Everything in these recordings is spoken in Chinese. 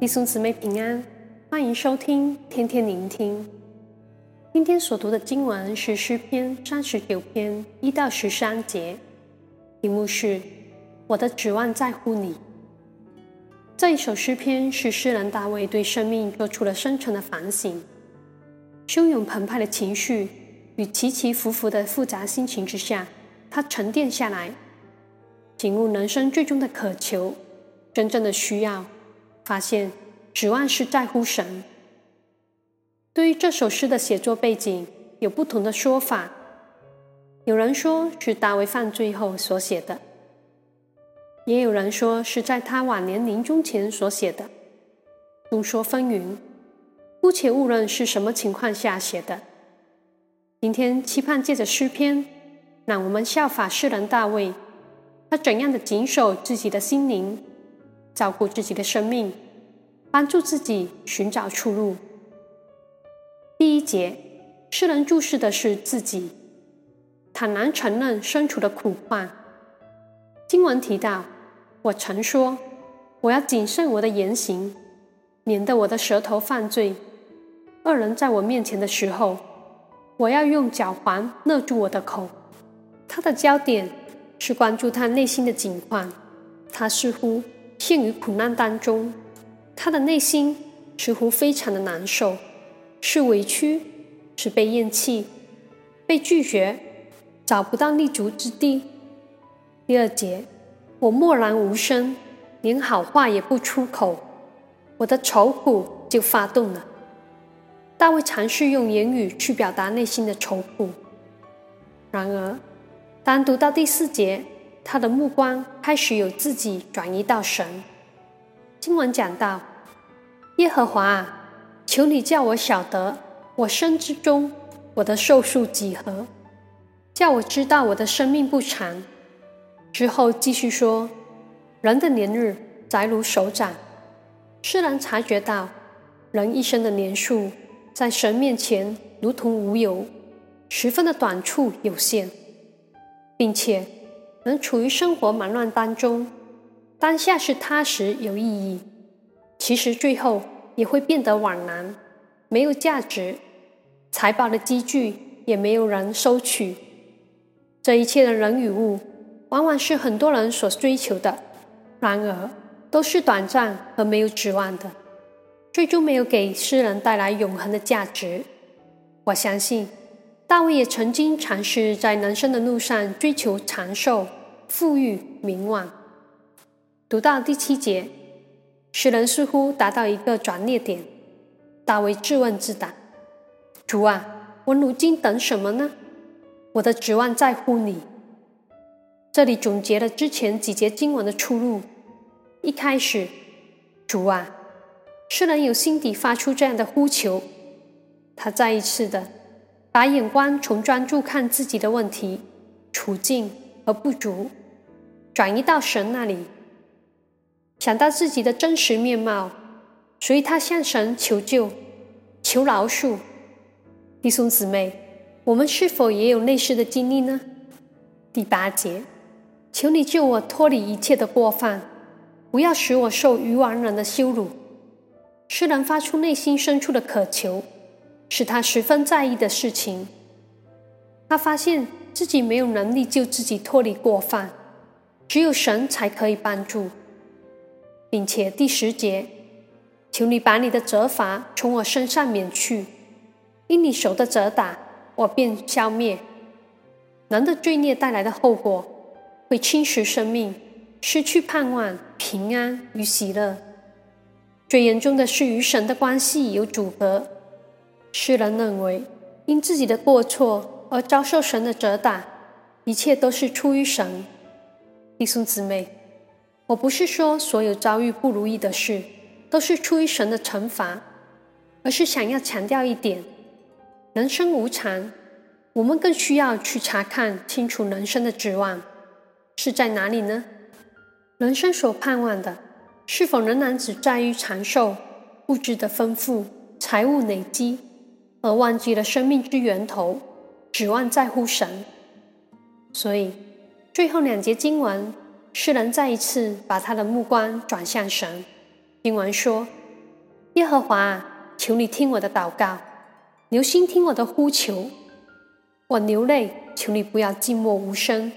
弟兄姊妹平安，欢迎收听天天聆听。今天所读的经文是诗篇三十九篇一到十三节，题目是“我的指望在乎你”。这一首诗篇是诗人大卫对生命做出了深沉的反省，汹涌澎湃的情绪与起起伏伏的复杂心情之下，他沉淀下来，醒悟人生最终的渴求，真正的需要。发现指望是在乎神。对于这首诗的写作背景，有不同的说法。有人说是大卫犯罪后所写的，也有人说是在他晚年临终前所写的。众说纷纭，姑且勿论是什么情况下写的。今天期盼借着诗篇，让我们效法诗人大卫，他怎样的谨守自己的心灵。照顾自己的生命，帮助自己寻找出路。第一节，诗人注视的是自己，坦然承认身处的苦况。经文提到：“我曾说，我要谨慎我的言行，免得我的舌头犯罪。恶人在我面前的时候，我要用脚环勒住我的口。”他的焦点是关注他内心的景况，他似乎。陷于苦难当中，他的内心似乎非常的难受，是委屈，是被厌弃、被拒绝，找不到立足之地。第二节，我默然无声，连好话也不出口，我的愁苦就发动了。大卫尝试用言语去表达内心的愁苦，然而，当读到第四节。他的目光开始由自己转移到神。经文讲到：“耶和华啊，求你叫我晓得我生之中我的寿数几何，叫我知道我的生命不长。”之后继续说：“人的年日窄如手掌。”诗人察觉到，人一生的年数在神面前如同无有，十分的短促有限，并且。能处于生活忙乱当中，当下是踏实有意义，其实最后也会变得枉然，没有价值，财宝的积聚也没有人收取。这一切的人与物，往往是很多人所追求的，然而都是短暂和没有指望的，最终没有给诗人带来永恒的价值。我相信。大卫也曾经尝试在人生的路上追求长寿、富裕、名望。读到第七节，诗人似乎达到一个转捩点。大卫自问自答：“主啊，我如今等什么呢？我的指望在乎你。”这里总结了之前几节经文的出路。一开始，主啊，诗人有心底发出这样的呼求，他再一次的。把眼光从专注看自己的问题、处境和不足，转移到神那里，想到自己的真实面貌，所以他向神求救、求饶恕。弟兄姊妹，我们是否也有类似的经历呢？第八节，求你救我脱离一切的过犯，不要使我受愚顽人的羞辱。诗人发出内心深处的渴求。是他十分在意的事情。他发现自己没有能力救自己脱离过犯，只有神才可以帮助，并且第十节，求你把你的责罚从我身上免去，因你手的责打，我便消灭。人的罪孽带来的后果，会侵蚀生命，失去盼望、平安与喜乐。最严重的是与神的关系有阻隔。世人认为，因自己的过错而遭受神的责打，一切都是出于神。弟兄姊妹，我不是说所有遭遇不如意的事都是出于神的惩罚，而是想要强调一点：人生无常，我们更需要去查看清楚人生的指望是在哪里呢？人生所盼望的，是否仍然只在于长寿、物质的丰富、财物累积？而忘记了生命之源头，指望在乎神。所以，最后两节经文，诗人再一次把他的目光转向神。经文说：“耶和华，求你听我的祷告，留心听我的呼求。我流泪，求你不要静默无声，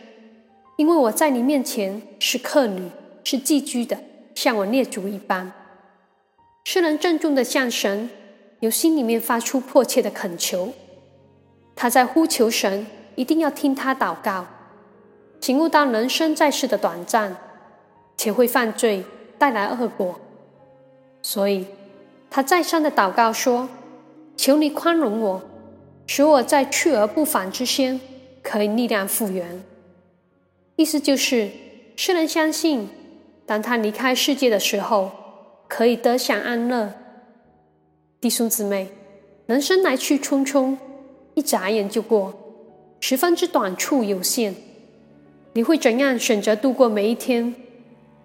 因为我在你面前是客旅，是寄居的，像我列祖一般。诗人郑重地向神由心里面发出迫切的恳求，他在呼求神，一定要听他祷告，醒悟到人生在世的短暂，且会犯罪带来恶果，所以他再三的祷告说：“求你宽容我，使我在去而不返之先可以力量复原。”意思就是，诗人相信，当他离开世界的时候，可以得享安乐。弟兄姊妹，人生来去匆匆，一眨眼就过，十分之短促有限。你会怎样选择度过每一天？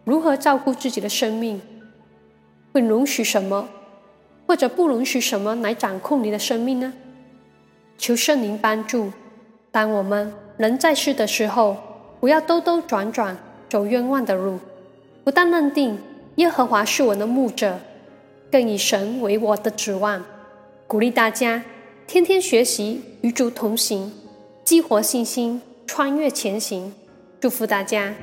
如何照顾自己的生命？会容许什么，或者不容许什么来掌控你的生命呢？求圣灵帮助。当我们人在世的时候，不要兜兜转转，走冤枉的路，不但认定。耶和华是我的牧者，更以神为我的指望。鼓励大家天天学习，与主同行，激活信心，穿越前行。祝福大家。